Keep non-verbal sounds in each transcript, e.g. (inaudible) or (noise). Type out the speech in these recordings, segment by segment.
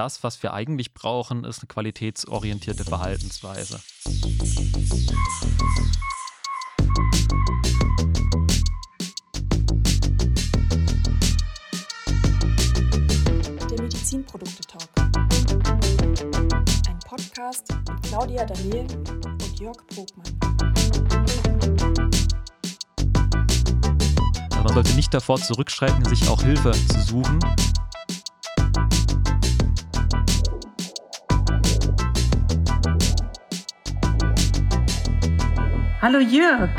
das, was wir eigentlich brauchen, ist eine qualitätsorientierte Verhaltensweise. Der Medizinprodukte-Talk. Ein Podcast mit Claudia Daniel und Jörg Brogmann. Man sollte nicht davor zurückschrecken, sich auch Hilfe zu suchen. Hallo Jörg.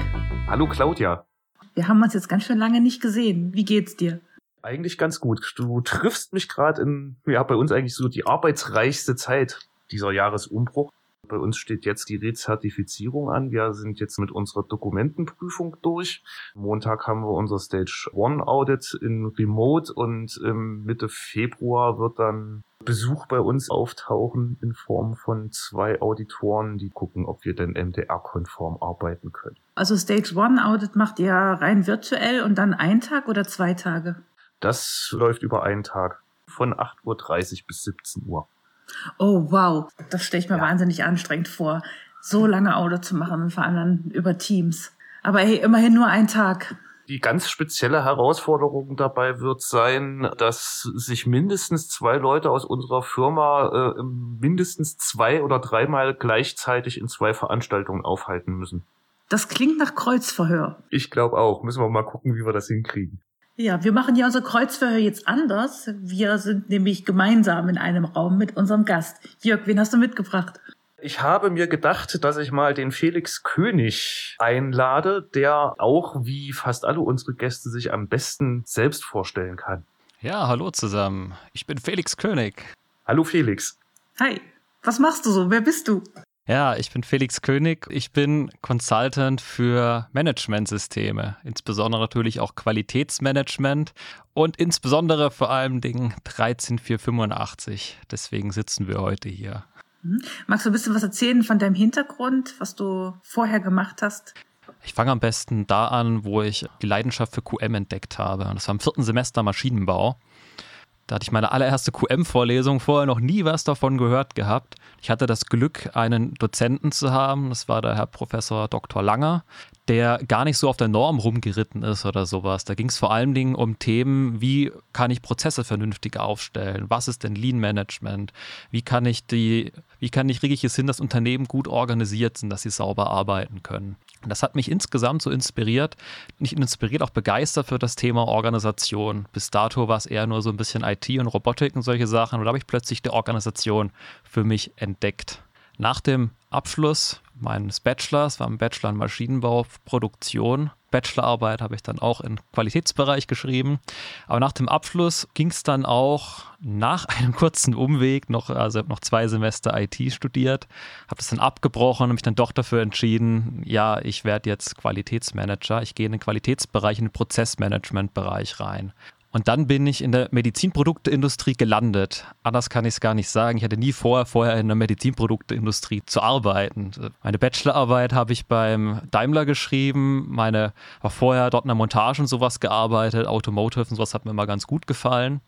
Hallo Claudia. Wir haben uns jetzt ganz schön lange nicht gesehen. Wie geht's dir? Eigentlich ganz gut. Du triffst mich gerade in, ja, bei uns eigentlich so die arbeitsreichste Zeit dieser Jahresumbruch. Bei uns steht jetzt die Rezertifizierung an. Wir sind jetzt mit unserer Dokumentenprüfung durch. Montag haben wir unser Stage One Audit in Remote und Mitte Februar wird dann Besuch bei uns auftauchen in Form von zwei Auditoren, die gucken, ob wir denn MDR-konform arbeiten können. Also Stage One Audit macht ihr rein virtuell und dann einen Tag oder zwei Tage? Das läuft über einen Tag von 8.30 Uhr bis 17 Uhr. Oh, wow. Das stelle ich mir ja. wahnsinnig anstrengend vor, so lange Auto zu machen und vor allem dann über Teams. Aber hey, immerhin nur ein Tag. Die ganz spezielle Herausforderung dabei wird sein, dass sich mindestens zwei Leute aus unserer Firma äh, mindestens zwei oder dreimal gleichzeitig in zwei Veranstaltungen aufhalten müssen. Das klingt nach Kreuzverhör. Ich glaube auch. Müssen wir mal gucken, wie wir das hinkriegen. Ja, wir machen ja unser Kreuzverhör jetzt anders. Wir sind nämlich gemeinsam in einem Raum mit unserem Gast. Jörg, wen hast du mitgebracht? Ich habe mir gedacht, dass ich mal den Felix König einlade, der auch wie fast alle unsere Gäste sich am besten selbst vorstellen kann. Ja, hallo zusammen. Ich bin Felix König. Hallo Felix. Hi. Was machst du so? Wer bist du? Ja, ich bin Felix König. Ich bin Consultant für Managementsysteme, insbesondere natürlich auch Qualitätsmanagement und insbesondere vor allem Dingen 13485. Deswegen sitzen wir heute hier. Mhm. Magst du ein bisschen was erzählen von deinem Hintergrund, was du vorher gemacht hast? Ich fange am besten da an, wo ich die Leidenschaft für QM entdeckt habe. Das war im vierten Semester Maschinenbau. Da hatte ich meine allererste QM-Vorlesung, vorher noch nie was davon gehört gehabt. Ich hatte das Glück, einen Dozenten zu haben, das war der Herr Professor Dr. Langer, der gar nicht so auf der Norm rumgeritten ist oder sowas. Da ging es vor allen Dingen um Themen, wie kann ich Prozesse vernünftig aufstellen? Was ist denn Lean Management? Wie kann ich die, wie kann ich richtig es hin, dass Unternehmen gut organisiert sind, dass sie sauber arbeiten können? Das hat mich insgesamt so inspiriert, nicht inspiriert, auch begeistert für das Thema Organisation. Bis dato war es eher nur so ein bisschen IT und Robotik und solche Sachen. Und da habe ich plötzlich die Organisation für mich entdeckt. Nach dem Abschluss meines Bachelors, war ein Bachelor in Maschinenbau, Produktion, Bachelorarbeit habe ich dann auch im Qualitätsbereich geschrieben. Aber nach dem Abschluss ging es dann auch nach (laughs) einem kurzen Umweg noch, also ich habe noch zwei Semester IT studiert, habe das dann abgebrochen und mich dann doch dafür entschieden, ja, ich werde jetzt Qualitätsmanager. Ich gehe in den Qualitätsbereich, in den Prozessmanagementbereich rein. Und dann bin ich in der Medizinprodukteindustrie gelandet. Anders kann ich es gar nicht sagen. Ich hatte nie vor, vorher in der Medizinprodukteindustrie zu arbeiten. Meine Bachelorarbeit habe ich beim Daimler geschrieben. Meine war vorher dort in der Montage und sowas gearbeitet. Automotive und sowas hat mir immer ganz gut gefallen.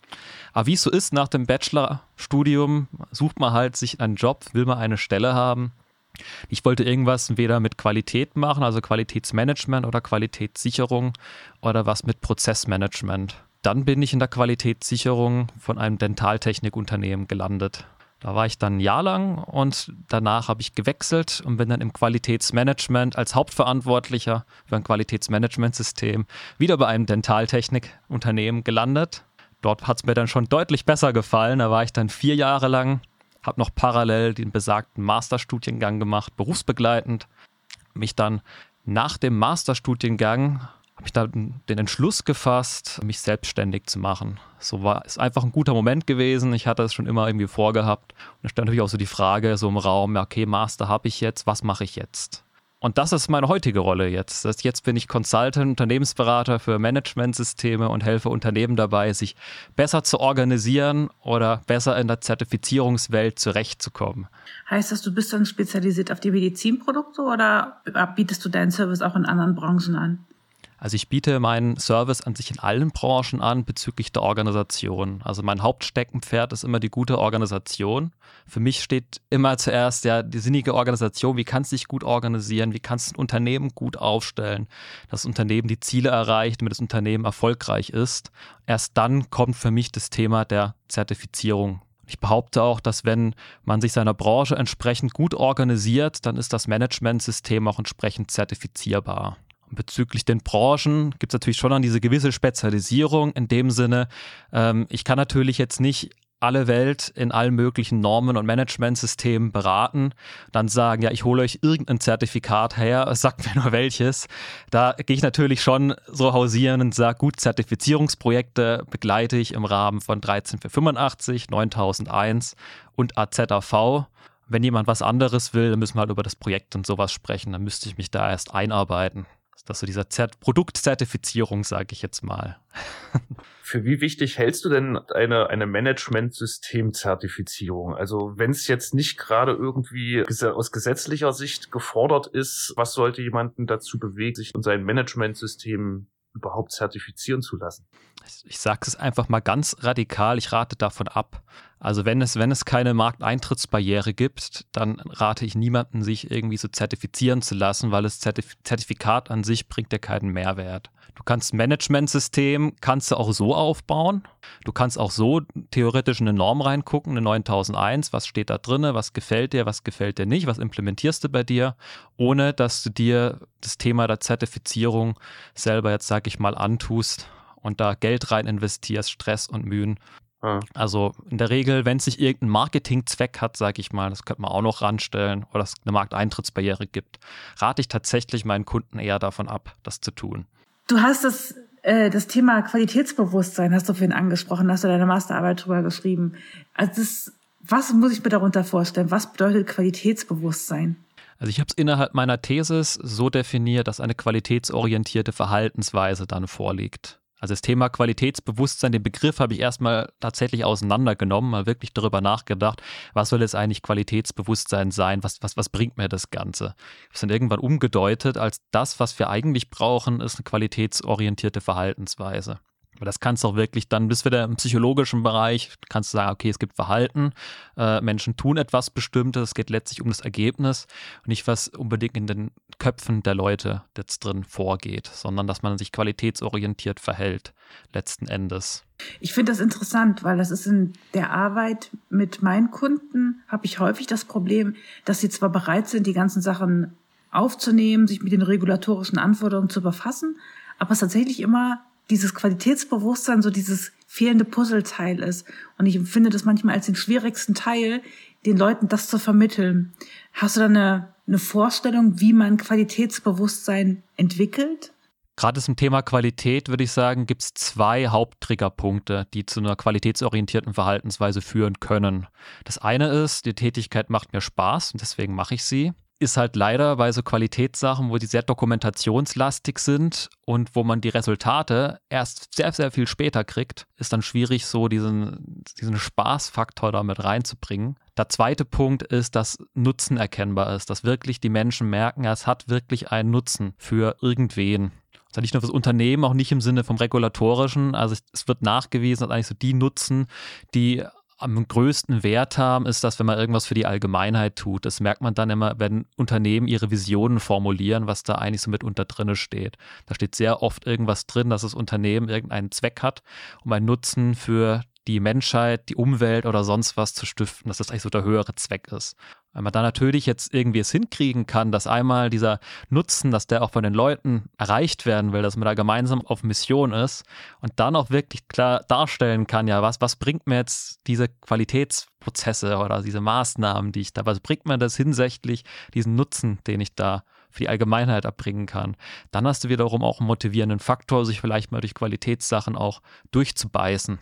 Aber wie es so ist, nach dem Bachelorstudium sucht man halt sich einen Job, will man eine Stelle haben. Ich wollte irgendwas weder mit Qualität machen, also Qualitätsmanagement oder Qualitätssicherung oder was mit Prozessmanagement. Dann bin ich in der Qualitätssicherung von einem Dentaltechnikunternehmen gelandet. Da war ich dann ein Jahr lang und danach habe ich gewechselt und bin dann im Qualitätsmanagement als Hauptverantwortlicher für ein Qualitätsmanagementsystem wieder bei einem Dentaltechnikunternehmen gelandet. Dort hat es mir dann schon deutlich besser gefallen. Da war ich dann vier Jahre lang, habe noch parallel den besagten Masterstudiengang gemacht, berufsbegleitend. Mich dann nach dem Masterstudiengang habe ich da den Entschluss gefasst, mich selbstständig zu machen. So war es einfach ein guter Moment gewesen. Ich hatte es schon immer irgendwie vorgehabt. Und da stand natürlich auch so die Frage so im Raum, okay, Master habe ich jetzt, was mache ich jetzt? Und das ist meine heutige Rolle jetzt. Das jetzt bin ich Consultant, Unternehmensberater für Managementsysteme und helfe Unternehmen dabei, sich besser zu organisieren oder besser in der Zertifizierungswelt zurechtzukommen. Heißt das, du bist dann spezialisiert auf die Medizinprodukte oder bietest du deinen Service auch in anderen Branchen an? Also ich biete meinen Service an sich in allen Branchen an bezüglich der Organisation. Also mein Hauptsteckenpferd ist immer die gute Organisation. Für mich steht immer zuerst ja die sinnige Organisation. Wie kannst du dich gut organisieren? Wie kannst du ein Unternehmen gut aufstellen? Dass das Unternehmen die Ziele erreicht, damit das Unternehmen erfolgreich ist. Erst dann kommt für mich das Thema der Zertifizierung ich behaupte auch, dass wenn man sich seiner Branche entsprechend gut organisiert, dann ist das Managementsystem auch entsprechend zertifizierbar. Bezüglich den Branchen gibt es natürlich schon dann diese gewisse Spezialisierung in dem Sinne, ähm, ich kann natürlich jetzt nicht alle Welt in allen möglichen Normen und Managementsystemen beraten, dann sagen, ja, ich hole euch irgendein Zertifikat her, (laughs) sagt mir nur welches. Da gehe ich natürlich schon so hausieren und sage, gut, Zertifizierungsprojekte begleite ich im Rahmen von 13485, 9001 und AZAV. Wenn jemand was anderes will, dann müssen wir halt über das Projekt und sowas sprechen. Dann müsste ich mich da erst einarbeiten. Das ist so dieser Zert Produktzertifizierung, sage ich jetzt mal. (laughs) Für wie wichtig hältst du denn eine, eine Management-System-Zertifizierung? Also wenn es jetzt nicht gerade irgendwie aus gesetzlicher Sicht gefordert ist, was sollte jemanden dazu bewegen, sich und sein Management-System überhaupt zertifizieren zu lassen? Ich sage es einfach mal ganz radikal, ich rate davon ab. Also wenn es, wenn es keine Markteintrittsbarriere gibt, dann rate ich niemanden, sich irgendwie so zertifizieren zu lassen, weil das Zertif Zertifikat an sich bringt dir keinen Mehrwert. Du kannst Managementsystem, kannst du auch so aufbauen. Du kannst auch so theoretisch in eine Norm reingucken, eine 9001, was steht da drinne, was gefällt dir, was gefällt dir nicht, was implementierst du bei dir, ohne dass du dir das Thema der Zertifizierung selber jetzt, sag ich mal, antust und da Geld rein investierst, Stress und Mühen. Also in der Regel, wenn es nicht irgendeinen Marketingzweck hat, sage ich mal, das könnte man auch noch ranstellen, oder es eine Markteintrittsbarriere gibt, rate ich tatsächlich meinen Kunden eher davon ab, das zu tun. Du hast das, äh, das Thema Qualitätsbewusstsein, hast du vorhin angesprochen, hast du deine Masterarbeit drüber geschrieben. Also das, was muss ich mir darunter vorstellen? Was bedeutet Qualitätsbewusstsein? Also ich habe es innerhalb meiner Thesis so definiert, dass eine qualitätsorientierte Verhaltensweise dann vorliegt. Also das Thema Qualitätsbewusstsein, den Begriff habe ich erstmal tatsächlich auseinandergenommen, mal wirklich darüber nachgedacht, was soll es eigentlich Qualitätsbewusstsein sein, was, was, was bringt mir das Ganze? Ich habe es dann irgendwann umgedeutet als das, was wir eigentlich brauchen, ist eine qualitätsorientierte Verhaltensweise. Aber das kannst du auch wirklich dann bis wieder im psychologischen Bereich, kannst du sagen, okay, es gibt Verhalten, äh, Menschen tun etwas Bestimmtes, es geht letztlich um das Ergebnis und nicht, was unbedingt in den Köpfen der Leute jetzt drin vorgeht, sondern dass man sich qualitätsorientiert verhält, letzten Endes. Ich finde das interessant, weil das ist in der Arbeit mit meinen Kunden, habe ich häufig das Problem, dass sie zwar bereit sind, die ganzen Sachen aufzunehmen, sich mit den regulatorischen Anforderungen zu befassen, aber es tatsächlich immer dieses Qualitätsbewusstsein so dieses fehlende Puzzleteil ist. Und ich empfinde das manchmal als den schwierigsten Teil, den Leuten das zu vermitteln. Hast du da eine, eine Vorstellung, wie man Qualitätsbewusstsein entwickelt? Gerade zum Thema Qualität würde ich sagen, gibt es zwei Haupttriggerpunkte, die zu einer qualitätsorientierten Verhaltensweise führen können. Das eine ist, die Tätigkeit macht mir Spaß und deswegen mache ich sie ist halt leider bei so Qualitätssachen, wo die sehr dokumentationslastig sind und wo man die Resultate erst sehr, sehr viel später kriegt, ist dann schwierig, so diesen, diesen Spaßfaktor da mit reinzubringen. Der zweite Punkt ist, dass Nutzen erkennbar ist, dass wirklich die Menschen merken, es hat wirklich einen Nutzen für irgendwen. Also nicht nur fürs Unternehmen, auch nicht im Sinne vom regulatorischen. Also es wird nachgewiesen, dass eigentlich so die Nutzen, die am größten Wert haben, ist das, wenn man irgendwas für die Allgemeinheit tut. Das merkt man dann immer, wenn Unternehmen ihre Visionen formulieren, was da eigentlich so mit unter drinne steht. Da steht sehr oft irgendwas drin, dass das Unternehmen irgendeinen Zweck hat, um einen Nutzen für die Menschheit, die Umwelt oder sonst was zu stiften, dass das eigentlich so der höhere Zweck ist. Weil man da natürlich jetzt irgendwie es hinkriegen kann, dass einmal dieser Nutzen, dass der auch von den Leuten erreicht werden will, dass man da gemeinsam auf Mission ist und dann auch wirklich klar darstellen kann, ja, was, was bringt mir jetzt diese Qualitätsprozesse oder diese Maßnahmen, die ich da, was bringt mir das hinsichtlich diesen Nutzen, den ich da für die Allgemeinheit erbringen kann. Dann hast du wiederum auch einen motivierenden Faktor, sich vielleicht mal durch Qualitätssachen auch durchzubeißen.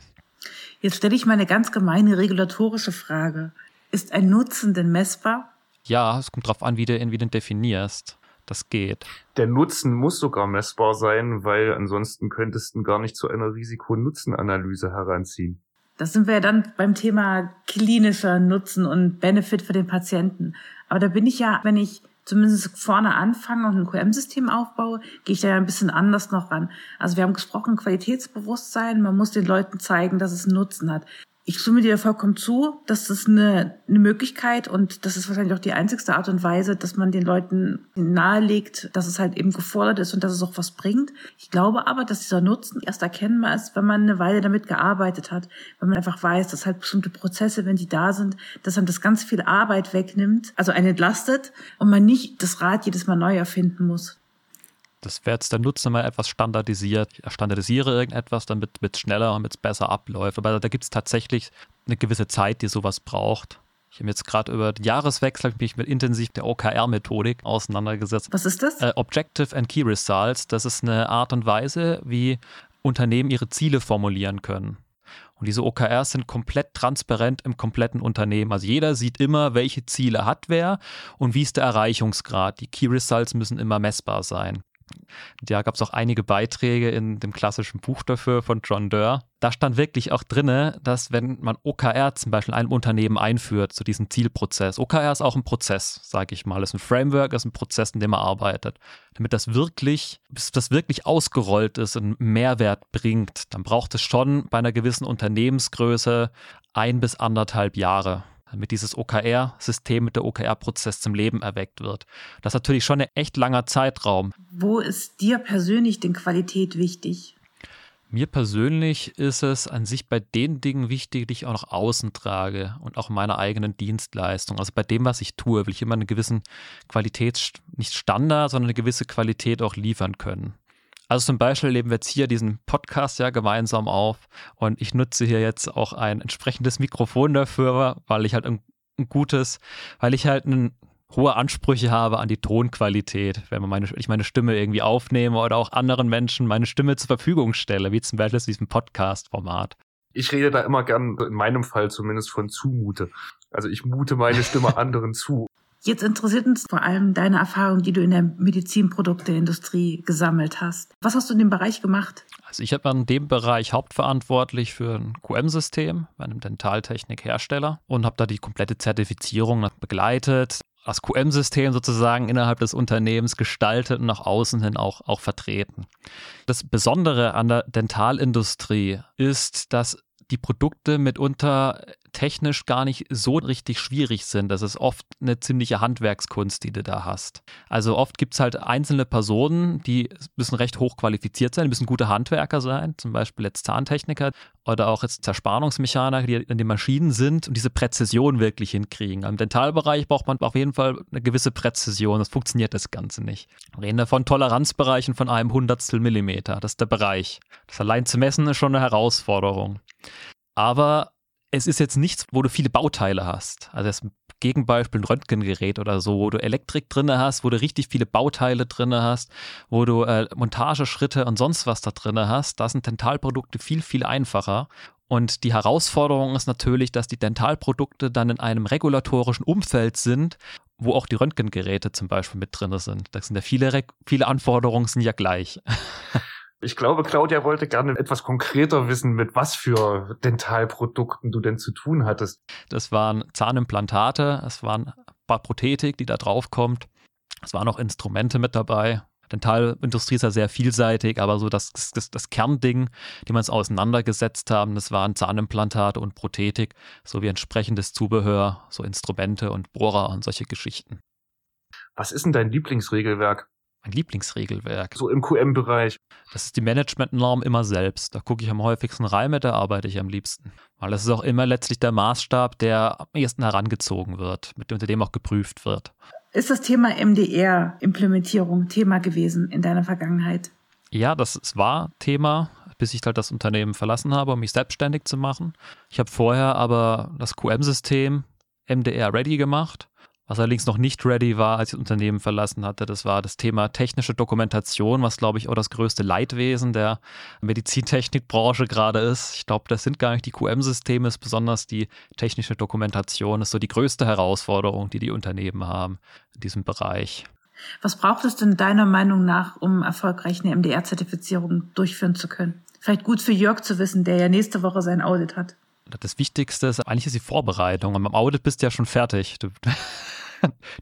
Jetzt stelle ich mal eine ganz gemeine regulatorische Frage. Ist ein Nutzen denn messbar? Ja, es kommt darauf an, wie du ihn, wie du ihn definierst. Das geht. Der Nutzen muss sogar messbar sein, weil ansonsten könntest du gar nicht zu einer Risiko-Nutzen-Analyse heranziehen. Das sind wir ja dann beim Thema klinischer Nutzen und Benefit für den Patienten. Aber da bin ich ja, wenn ich zumindest vorne anfange und ein QM-System aufbaue, gehe ich da ja ein bisschen anders noch ran. Also wir haben gesprochen, Qualitätsbewusstsein, man muss den Leuten zeigen, dass es einen Nutzen hat ich stimme dir vollkommen zu, dass das eine, eine Möglichkeit und das ist wahrscheinlich auch die einzigste Art und Weise, dass man den Leuten nahelegt, dass es halt eben gefordert ist und dass es auch was bringt. Ich glaube aber, dass dieser Nutzen erst erkennbar ist, wenn man eine Weile damit gearbeitet hat, wenn man einfach weiß, dass halt bestimmte Prozesse, wenn die da sind, dass einem das ganz viel Arbeit wegnimmt, also einen entlastet und man nicht das Rad jedes Mal neu erfinden muss. Das wäre jetzt der Nutzer mal etwas standardisiert. Ich standardisiere irgendetwas, damit es schneller, damit es besser abläuft. Aber da gibt es tatsächlich eine gewisse Zeit, die sowas braucht. Ich habe jetzt gerade über den Jahreswechsel mich mit intensiv der OKR-Methodik auseinandergesetzt. Was ist das? Äh, Objective and Key Results. Das ist eine Art und Weise, wie Unternehmen ihre Ziele formulieren können. Und diese OKRs sind komplett transparent im kompletten Unternehmen. Also jeder sieht immer, welche Ziele hat wer und wie ist der Erreichungsgrad. Die Key Results müssen immer messbar sein. Da gab es auch einige Beiträge in dem klassischen Buch dafür von John Durr. Da stand wirklich auch drin, dass wenn man OKR zum Beispiel in einem Unternehmen einführt, zu so diesem Zielprozess, OKR ist auch ein Prozess, sage ich mal, ist ein Framework, ist ein Prozess, in dem man arbeitet. Damit das wirklich, bis das wirklich ausgerollt ist und Mehrwert bringt, dann braucht es schon bei einer gewissen Unternehmensgröße ein bis anderthalb Jahre damit dieses OKR-System mit der OKR-Prozess zum Leben erweckt wird. Das ist natürlich schon ein echt langer Zeitraum. Wo ist dir persönlich denn Qualität wichtig? Mir persönlich ist es an sich bei den Dingen wichtig, die ich auch nach außen trage und auch meiner eigenen Dienstleistung. Also bei dem, was ich tue, will ich immer eine gewisse Qualität, nicht Standard, sondern eine gewisse Qualität auch liefern können. Also zum Beispiel nehmen wir jetzt hier diesen Podcast ja gemeinsam auf und ich nutze hier jetzt auch ein entsprechendes Mikrofon dafür, weil ich halt ein, ein gutes, weil ich halt ein, hohe Ansprüche habe an die Tonqualität, wenn man meine, ich meine Stimme irgendwie aufnehme oder auch anderen Menschen meine Stimme zur Verfügung stelle, wie zum Beispiel in diesem Podcast-Format. Ich rede da immer gern, in meinem Fall zumindest, von zumute. Also ich mute meine Stimme (laughs) anderen zu. Jetzt interessiert uns vor allem deine Erfahrung, die du in der Medizinprodukteindustrie gesammelt hast. Was hast du in dem Bereich gemacht? Also ich habe in dem Bereich hauptverantwortlich für ein QM-System bei einem Dentaltechnikhersteller und habe da die komplette Zertifizierung begleitet, das QM-System sozusagen innerhalb des Unternehmens gestaltet und nach außen hin auch, auch vertreten. Das Besondere an der Dentalindustrie ist, dass die Produkte mitunter technisch gar nicht so richtig schwierig sind. Das ist oft eine ziemliche Handwerkskunst, die du da hast. Also oft gibt es halt einzelne Personen, die müssen recht hoch qualifiziert sein, die müssen gute Handwerker sein, zum Beispiel jetzt Zahntechniker oder auch jetzt Zerspannungsmechaniker, die in den Maschinen sind und diese Präzision wirklich hinkriegen. Im Dentalbereich braucht man auf jeden Fall eine gewisse Präzision, das funktioniert das Ganze nicht. Wir reden da von Toleranzbereichen von einem Hundertstel Millimeter, das ist der Bereich. Das allein zu messen ist schon eine Herausforderung. Aber es ist jetzt nichts, wo du viele Bauteile hast. Also das Gegenbeispiel ein Röntgengerät oder so, wo du Elektrik drin hast, wo du richtig viele Bauteile drin hast, wo du äh, Montageschritte und sonst was da drin hast. Da sind Dentalprodukte viel, viel einfacher. Und die Herausforderung ist natürlich, dass die Dentalprodukte dann in einem regulatorischen Umfeld sind, wo auch die Röntgengeräte zum Beispiel mit drin sind. Da sind ja viele, viele Anforderungen sind ja gleich. (laughs) Ich glaube, Claudia wollte gerne etwas konkreter wissen, mit was für Dentalprodukten du denn zu tun hattest. Das waren Zahnimplantate, es waren Prothetik, die da drauf kommt. Es waren auch Instrumente mit dabei. Dentalindustrie ist ja sehr vielseitig, aber so das, das, das Kernding, die wir uns auseinandergesetzt haben, das waren Zahnimplantate und Prothetik sowie entsprechendes Zubehör, so Instrumente und Bohrer und solche Geschichten. Was ist denn dein Lieblingsregelwerk? Mein Lieblingsregelwerk. So im QM-Bereich. Das ist die Managementnorm immer selbst. Da gucke ich am häufigsten rein, mit der arbeite ich am liebsten. Weil das ist auch immer letztlich der Maßstab, der am ehesten herangezogen wird, mit dem, unter dem auch geprüft wird. Ist das Thema MDR-Implementierung Thema gewesen in deiner Vergangenheit? Ja, das war Thema, bis ich halt das Unternehmen verlassen habe, um mich selbstständig zu machen. Ich habe vorher aber das QM-System MDR ready gemacht was allerdings noch nicht ready war, als ich das Unternehmen verlassen hatte, das war das Thema technische Dokumentation, was, glaube ich, auch das größte Leidwesen der Medizintechnikbranche gerade ist. Ich glaube, das sind gar nicht die QM-Systeme, besonders die technische Dokumentation ist so die größte Herausforderung, die die Unternehmen haben in diesem Bereich. Was braucht es denn deiner Meinung nach, um erfolgreich eine MDR-Zertifizierung durchführen zu können? Vielleicht gut für Jörg zu wissen, der ja nächste Woche sein Audit hat. Das Wichtigste ist eigentlich ist die Vorbereitung. Und beim Audit bist du ja schon fertig. Du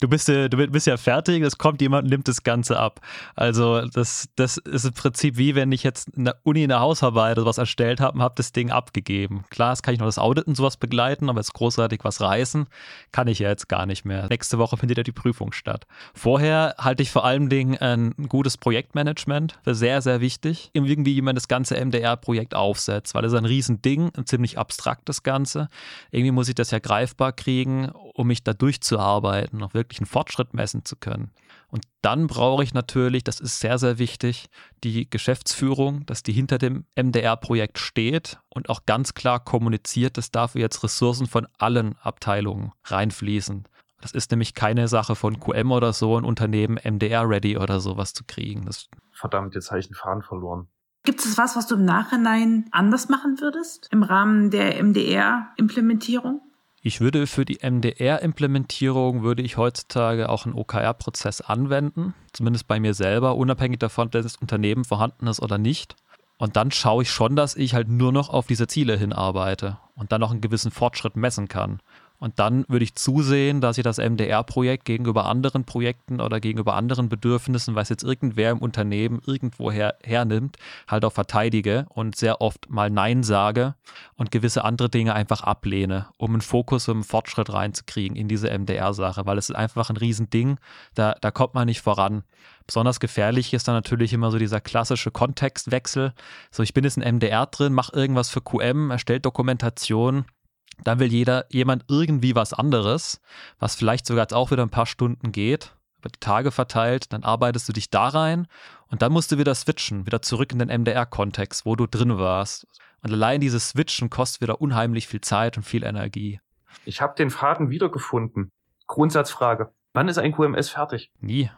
du bist, du bist ja fertig, es kommt jemand und nimmt das Ganze ab. Also das, das ist im Prinzip wie wenn ich jetzt in der Uni eine Hausarbeit oder was erstellt habe und habe das Ding abgegeben. Klar, es kann ich noch das Audit und sowas begleiten, aber jetzt großartig was reißen, kann ich ja jetzt gar nicht mehr. Nächste Woche findet ja die Prüfung statt. Vorher halte ich vor allen Dingen ein gutes Projektmanagement für sehr, sehr wichtig. Irgendwie jemand das ganze MDR-Projekt aufsetzt, weil es ein Riesending, ein ziemlich abstraktes Ganze. Irgendwie muss ich das ja greifbar kriegen, um mich da durchzuarbeiten, noch wirklich einen Fortschritt messen zu können. Und dann brauche ich natürlich, das ist sehr, sehr wichtig, die Geschäftsführung, dass die hinter dem MDR-Projekt steht und auch ganz klar kommuniziert, dass dafür jetzt Ressourcen von allen Abteilungen reinfließen. Das ist nämlich keine Sache von QM oder so, ein Unternehmen MDR-ready oder sowas zu kriegen. Das Verdammt, jetzt habe ich einen Faden verloren. Gibt es was, was du im Nachhinein anders machen würdest im Rahmen der MDR-Implementierung? Ich würde für die MDR-Implementierung würde ich heutzutage auch einen OKR-Prozess anwenden, zumindest bei mir selber, unabhängig davon, ob das Unternehmen vorhanden ist oder nicht. Und dann schaue ich schon, dass ich halt nur noch auf diese Ziele hinarbeite und dann noch einen gewissen Fortschritt messen kann. Und dann würde ich zusehen, dass ich das MDR-Projekt gegenüber anderen Projekten oder gegenüber anderen Bedürfnissen, was jetzt irgendwer im Unternehmen irgendwoher hernimmt, halt auch verteidige und sehr oft mal Nein sage und gewisse andere Dinge einfach ablehne, um einen Fokus, um einen Fortschritt reinzukriegen in diese MDR-Sache, weil es ist einfach ein Riesending, da, da kommt man nicht voran. Besonders gefährlich ist dann natürlich immer so dieser klassische Kontextwechsel. So, ich bin jetzt in MDR drin, mache irgendwas für QM, erstellt Dokumentation, dann will jeder, jemand irgendwie was anderes, was vielleicht sogar jetzt auch wieder ein paar Stunden geht, über die Tage verteilt, dann arbeitest du dich da rein und dann musst du wieder switchen, wieder zurück in den MDR-Kontext, wo du drin warst. Und allein dieses Switchen kostet wieder unheimlich viel Zeit und viel Energie. Ich habe den Faden wiedergefunden. Grundsatzfrage. Wann ist ein QMS fertig? Nie.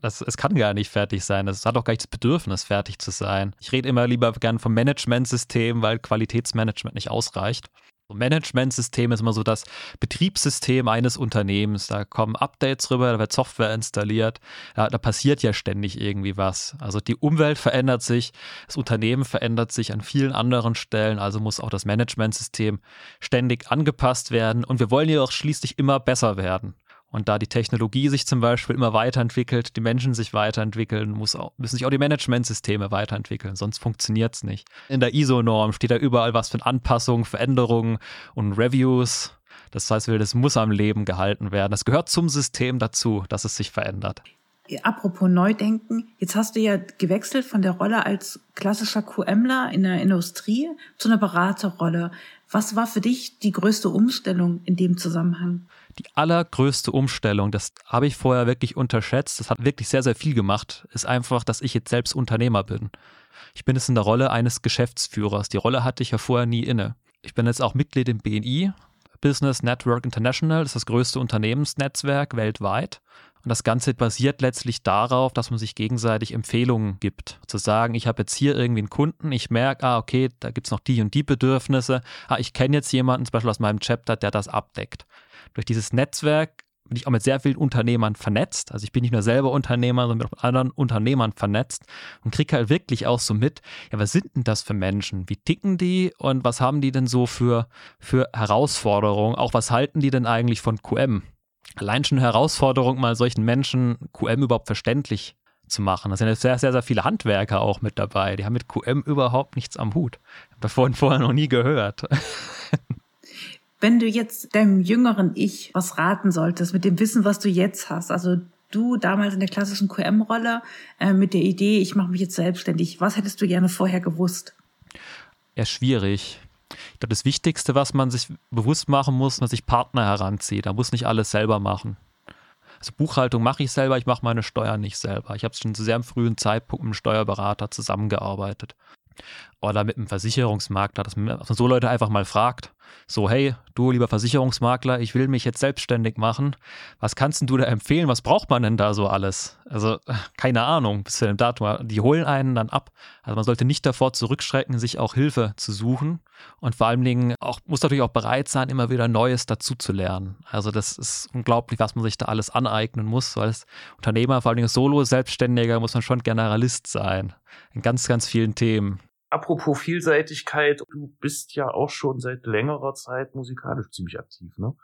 Das, es kann gar nicht fertig sein. Es hat auch gar nicht das Bedürfnis, fertig zu sein. Ich rede immer lieber gern vom Managementsystem, weil Qualitätsmanagement nicht ausreicht. Managementsystem ist immer so das Betriebssystem eines Unternehmens. Da kommen Updates rüber, da wird Software installiert. Ja, da passiert ja ständig irgendwie was. Also die Umwelt verändert sich, das Unternehmen verändert sich an vielen anderen Stellen. Also muss auch das Managementsystem ständig angepasst werden. Und wir wollen ja auch schließlich immer besser werden. Und da die Technologie sich zum Beispiel immer weiterentwickelt, die Menschen sich weiterentwickeln, muss auch, müssen sich auch die Managementsysteme weiterentwickeln, sonst funktioniert es nicht. In der ISO-Norm steht da überall was von Anpassungen, Veränderungen und Reviews. Das heißt, das muss am Leben gehalten werden. Das gehört zum System dazu, dass es sich verändert. Apropos Neudenken, jetzt hast du ja gewechselt von der Rolle als klassischer QMler in der Industrie zu einer Beraterrolle. Was war für dich die größte Umstellung in dem Zusammenhang? Die allergrößte Umstellung, das habe ich vorher wirklich unterschätzt, das hat wirklich sehr, sehr viel gemacht, ist einfach, dass ich jetzt selbst Unternehmer bin. Ich bin jetzt in der Rolle eines Geschäftsführers. Die Rolle hatte ich ja vorher nie inne. Ich bin jetzt auch Mitglied im BNI, Business Network International, das ist das größte Unternehmensnetzwerk weltweit. Und das Ganze basiert letztlich darauf, dass man sich gegenseitig Empfehlungen gibt. Zu sagen, ich habe jetzt hier irgendwie einen Kunden, ich merke, ah, okay, da gibt es noch die und die Bedürfnisse. Ah, ich kenne jetzt jemanden, zum Beispiel aus meinem Chapter, der das abdeckt. Durch dieses Netzwerk bin ich auch mit sehr vielen Unternehmern vernetzt. Also ich bin nicht nur selber Unternehmer, sondern mit anderen Unternehmern vernetzt und kriege halt wirklich auch so mit, ja, was sind denn das für Menschen? Wie ticken die und was haben die denn so für, für Herausforderungen? Auch was halten die denn eigentlich von QM? Allein schon eine Herausforderung, mal solchen Menschen QM überhaupt verständlich zu machen. Da sind sehr, sehr, sehr viele Handwerker auch mit dabei. Die haben mit QM überhaupt nichts am Hut. Ich habe davon (laughs) vorher noch nie gehört. Wenn du jetzt deinem jüngeren Ich was raten solltest, mit dem Wissen, was du jetzt hast, also du damals in der klassischen QM-Rolle äh, mit der Idee, ich mache mich jetzt selbstständig, was hättest du gerne vorher gewusst? Ja, schwierig. Ich glaube, das Wichtigste, was man sich bewusst machen muss, dass man sich Partner heranzieht. Da muss nicht alles selber machen. Also Buchhaltung mache ich selber, ich mache meine Steuern nicht selber. Ich habe schon zu sehr frühen Zeitpunkt mit einem Steuerberater zusammengearbeitet. Oder mit einem Versicherungsmakler, dass man so Leute einfach mal fragt, so, hey, du lieber Versicherungsmakler, ich will mich jetzt selbstständig machen. Was kannst du da empfehlen? Was braucht man denn da so alles? Also, (laughs) keine Ahnung, bis zu dem Datum. Die holen einen dann ab. Also man sollte nicht davor zurückschrecken, sich auch Hilfe zu suchen. Und vor allen Dingen auch, muss natürlich auch bereit sein, immer wieder Neues dazu zu lernen. Also das ist unglaublich, was man sich da alles aneignen muss. Weil als Unternehmer, vor allen Dingen Solo-Selbstständiger, muss man schon Generalist sein. In ganz, ganz vielen Themen. Apropos Vielseitigkeit, du bist ja auch schon seit längerer Zeit musikalisch ziemlich aktiv, ne?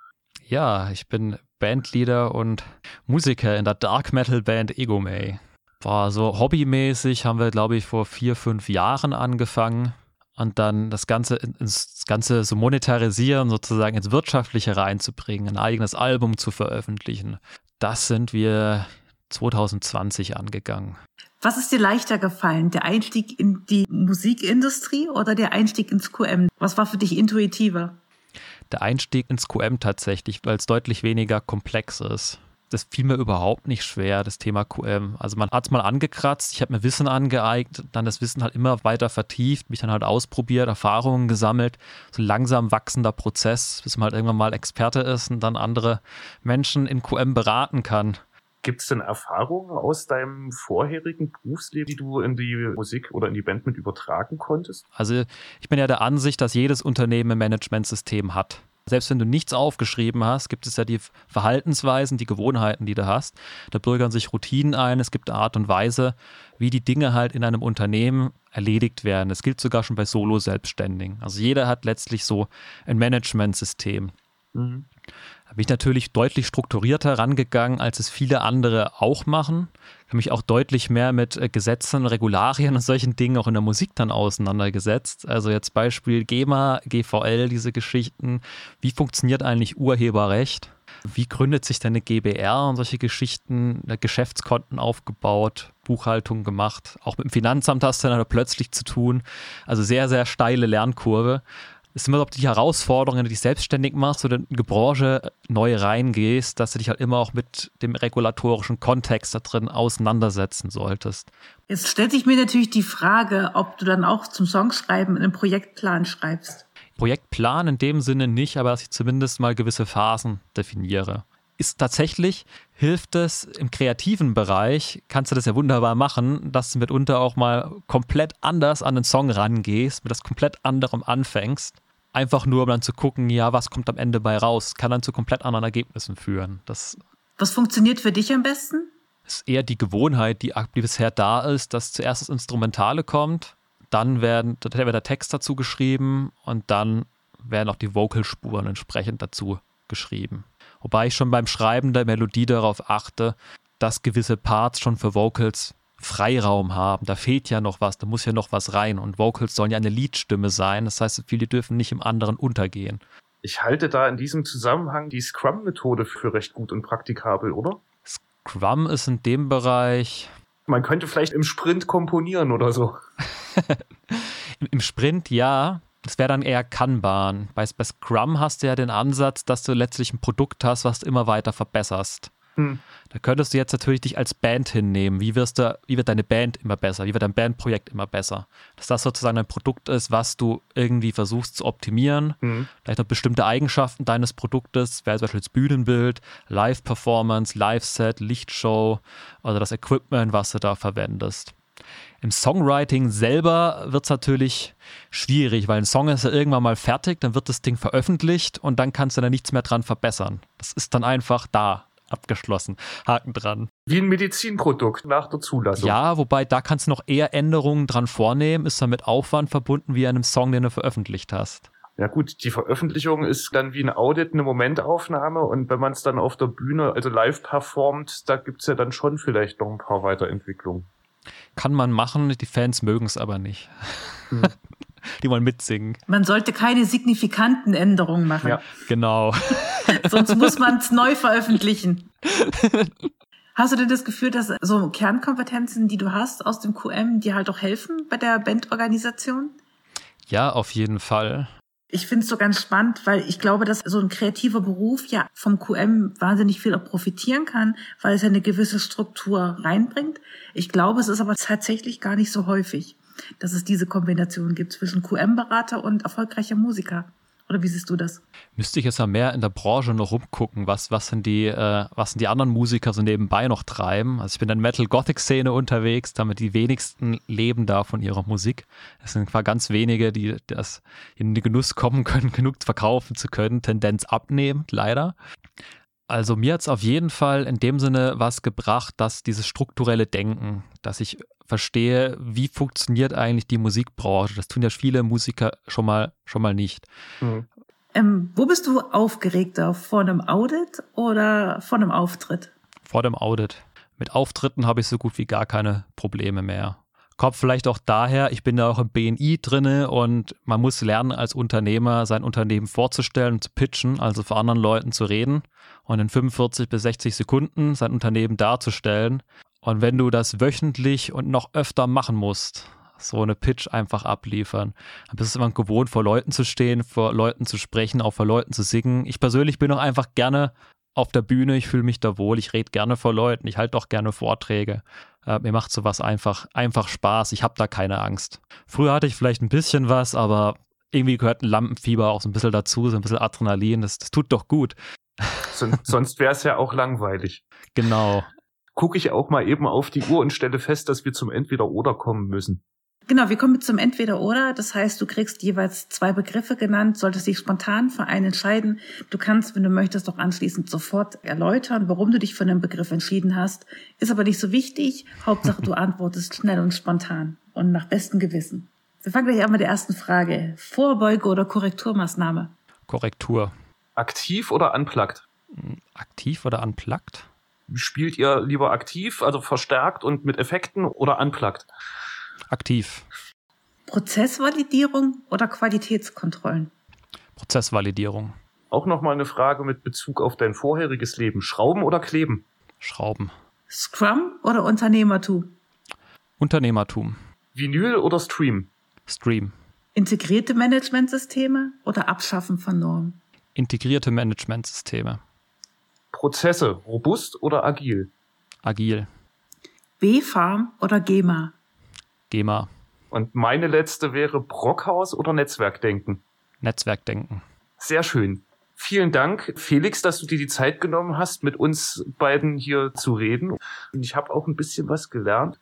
Ja, ich bin Bandleader und Musiker in der Dark Metal Band Ego May. War so hobbymäßig, haben wir, glaube ich, vor vier, fünf Jahren angefangen und dann das Ganze ins Ganze so monetarisieren, sozusagen ins Wirtschaftliche reinzubringen, ein eigenes Album zu veröffentlichen. Das sind wir 2020 angegangen. Was ist dir leichter gefallen? Der Einstieg in die Musikindustrie oder der Einstieg ins QM? Was war für dich intuitiver? Der Einstieg ins QM tatsächlich, weil es deutlich weniger komplex ist das fiel mir überhaupt nicht schwer, das Thema QM. Also man hat es mal angekratzt, ich habe mir Wissen angeeignet, dann das Wissen halt immer weiter vertieft, mich dann halt ausprobiert, Erfahrungen gesammelt. So ein langsam wachsender Prozess, bis man halt irgendwann mal Experte ist und dann andere Menschen in QM beraten kann. Gibt es denn Erfahrungen aus deinem vorherigen Berufsleben, die du in die Musik oder in die Band mit übertragen konntest? Also ich bin ja der Ansicht, dass jedes Unternehmen ein Managementsystem hat. Selbst wenn du nichts aufgeschrieben hast, gibt es ja die Verhaltensweisen, die Gewohnheiten, die du hast. Da bürgern sich Routinen ein. Es gibt eine Art und Weise, wie die Dinge halt in einem Unternehmen erledigt werden. Das gilt sogar schon bei Solo-Selbstständigen. Also jeder hat letztlich so ein Managementsystem. Mhm. Da bin ich natürlich deutlich strukturierter rangegangen, als es viele andere auch machen. Ich habe mich auch deutlich mehr mit äh, Gesetzen, Regularien und solchen Dingen auch in der Musik dann auseinandergesetzt. Also jetzt Beispiel GEMA, GVL, diese Geschichten. Wie funktioniert eigentlich Urheberrecht? Wie gründet sich denn eine GBR und solche Geschichten? Geschäftskonten aufgebaut, Buchhaltung gemacht. Auch mit dem Finanzamt hast du dann plötzlich zu tun. Also sehr, sehr steile Lernkurve ist immer so die Herausforderung, wenn du dich selbstständig machst oder in die Branche neu reingehst, dass du dich halt immer auch mit dem regulatorischen Kontext da drin auseinandersetzen solltest. Jetzt stellt sich mir natürlich die Frage, ob du dann auch zum Songschreiben einen Projektplan schreibst. Projektplan in dem Sinne nicht, aber dass ich zumindest mal gewisse Phasen definiere. Ist tatsächlich, hilft es im kreativen Bereich, kannst du das ja wunderbar machen, dass du mitunter auch mal komplett anders an den Song rangehst, mit das komplett anderem anfängst einfach nur, um dann zu gucken, ja, was kommt am Ende bei raus, kann dann zu komplett anderen Ergebnissen führen. Das was funktioniert für dich am besten? Ist eher die Gewohnheit, die bisher da ist, dass zuerst das Instrumentale kommt, dann werden, dann wird der Text dazu geschrieben und dann werden auch die Vocalspuren entsprechend dazu geschrieben. Wobei ich schon beim Schreiben der Melodie darauf achte, dass gewisse Parts schon für Vocals Freiraum haben. Da fehlt ja noch was, da muss ja noch was rein. Und Vocals sollen ja eine Liedstimme sein. Das heißt, viele dürfen nicht im anderen untergehen. Ich halte da in diesem Zusammenhang die Scrum-Methode für recht gut und praktikabel, oder? Scrum ist in dem Bereich. Man könnte vielleicht im Sprint komponieren oder so. (laughs) Im Sprint ja. Das wäre dann eher Kanban. Bei, bei Scrum hast du ja den Ansatz, dass du letztlich ein Produkt hast, was du immer weiter verbesserst. Hm. Da könntest du jetzt natürlich dich als Band hinnehmen. Wie wirst du, wie wird deine Band immer besser? Wie wird dein Bandprojekt immer besser? Dass das sozusagen ein Produkt ist, was du irgendwie versuchst zu optimieren. Hm. Vielleicht noch bestimmte Eigenschaften deines Produktes, wäre zum Beispiel das Bühnenbild, Live-Performance, Live-Set, Lichtshow oder das Equipment, was du da verwendest. Im Songwriting selber wird es natürlich schwierig, weil ein Song ist ja irgendwann mal fertig, dann wird das Ding veröffentlicht und dann kannst du da nichts mehr dran verbessern. Das ist dann einfach da abgeschlossen. Haken dran. Wie ein Medizinprodukt nach der Zulassung. Ja, wobei da kannst du noch eher Änderungen dran vornehmen, ist damit Aufwand verbunden wie einem Song, den du veröffentlicht hast. Ja gut, die Veröffentlichung ist dann wie ein Audit, eine Momentaufnahme und wenn man es dann auf der Bühne, also live performt, da gibt es ja dann schon vielleicht noch ein paar Weiterentwicklungen. Kann man machen, die Fans mögen es aber nicht. Hm. (laughs) die wollen mitsingen. Man sollte keine signifikanten Änderungen machen. Ja, genau. (laughs) Sonst muss man es neu veröffentlichen. Hast du denn das Gefühl, dass so Kernkompetenzen, die du hast aus dem QM, dir halt auch helfen bei der Bandorganisation? Ja, auf jeden Fall. Ich finde es so ganz spannend, weil ich glaube, dass so ein kreativer Beruf ja vom QM wahnsinnig viel auch profitieren kann, weil es ja eine gewisse Struktur reinbringt. Ich glaube, es ist aber tatsächlich gar nicht so häufig dass es diese Kombination gibt zwischen QM-Berater und erfolgreicher Musiker. Oder wie siehst du das? Müsste ich jetzt mal mehr in der Branche noch rumgucken, was, was, sind die, äh, was sind die anderen Musiker so nebenbei noch treiben. Also ich bin in der Metal-Gothic-Szene unterwegs, damit die wenigsten leben da von ihrer Musik. Es sind zwar ganz wenige, die das in den Genuss kommen können, (laughs) genug verkaufen zu können. Tendenz abnehmend, leider. Also mir hat es auf jeden Fall in dem Sinne was gebracht, dass dieses strukturelle Denken, dass ich verstehe, wie funktioniert eigentlich die Musikbranche. Das tun ja viele Musiker schon mal, schon mal nicht. Mhm. Ähm, wo bist du aufgeregter? Vor einem Audit oder vor einem Auftritt? Vor dem Audit. Mit Auftritten habe ich so gut wie gar keine Probleme mehr. Kommt vielleicht auch daher, ich bin da auch im BNI drinne und man muss lernen, als Unternehmer sein Unternehmen vorzustellen zu pitchen, also vor anderen Leuten zu reden und in 45 bis 60 Sekunden sein Unternehmen darzustellen. Und wenn du das wöchentlich und noch öfter machen musst, so eine Pitch einfach abliefern. Dann bist du immer gewohnt, vor Leuten zu stehen, vor Leuten zu sprechen, auch vor Leuten zu singen. Ich persönlich bin auch einfach gerne auf der Bühne, ich fühle mich da wohl, ich rede gerne vor Leuten, ich halte auch gerne Vorträge. Äh, mir macht sowas einfach, einfach Spaß, ich habe da keine Angst. Früher hatte ich vielleicht ein bisschen was, aber irgendwie gehört ein Lampenfieber auch so ein bisschen dazu, so ein bisschen Adrenalin, das, das tut doch gut. (laughs) Sonst wäre es ja auch langweilig. Genau. Gucke ich auch mal eben auf die Uhr und stelle fest, dass wir zum Entweder-Oder kommen müssen. Genau, wir kommen zum Entweder-Oder. Das heißt, du kriegst jeweils zwei Begriffe genannt, solltest dich spontan für einen entscheiden. Du kannst, wenn du möchtest, auch anschließend sofort erläutern, warum du dich für einen Begriff entschieden hast. Ist aber nicht so wichtig. Hauptsache, du antwortest schnell und spontan und nach bestem Gewissen. Wir fangen gleich an mit der ersten Frage. Vorbeuge oder Korrekturmaßnahme? Korrektur. Aktiv oder unplugged? Aktiv oder unplugged? Spielt ihr lieber aktiv, also verstärkt und mit Effekten oder unplugged? Aktiv. Prozessvalidierung oder Qualitätskontrollen? Prozessvalidierung. Auch nochmal eine Frage mit Bezug auf dein vorheriges Leben. Schrauben oder kleben? Schrauben. Scrum oder Unternehmertum? Unternehmertum. Vinyl oder Stream? Stream. Integrierte Managementsysteme oder Abschaffen von Normen? Integrierte Managementsysteme. Prozesse, robust oder agil? Agil. B-Farm oder GEMA? GEMA. Und meine letzte wäre Brockhaus oder Netzwerkdenken? Netzwerkdenken. Sehr schön. Vielen Dank, Felix, dass du dir die Zeit genommen hast, mit uns beiden hier zu reden. Und ich habe auch ein bisschen was gelernt.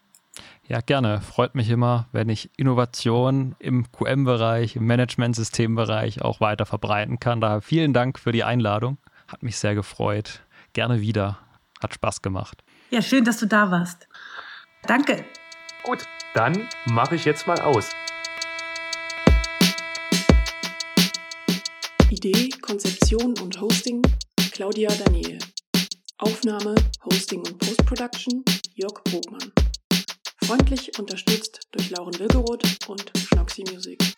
Ja, gerne. Freut mich immer, wenn ich Innovation im QM-Bereich, im Management-System-Bereich auch weiter verbreiten kann. Daher vielen Dank für die Einladung. Hat mich sehr gefreut. Gerne wieder. Hat Spaß gemacht. Ja, schön, dass du da warst. Danke. Gut, dann mache ich jetzt mal aus. Idee, Konzeption und Hosting Claudia Daniel. Aufnahme, Hosting und Postproduction Jörg Bogmann. Freundlich unterstützt durch Lauren Wilgeroth und Schnoxy Music.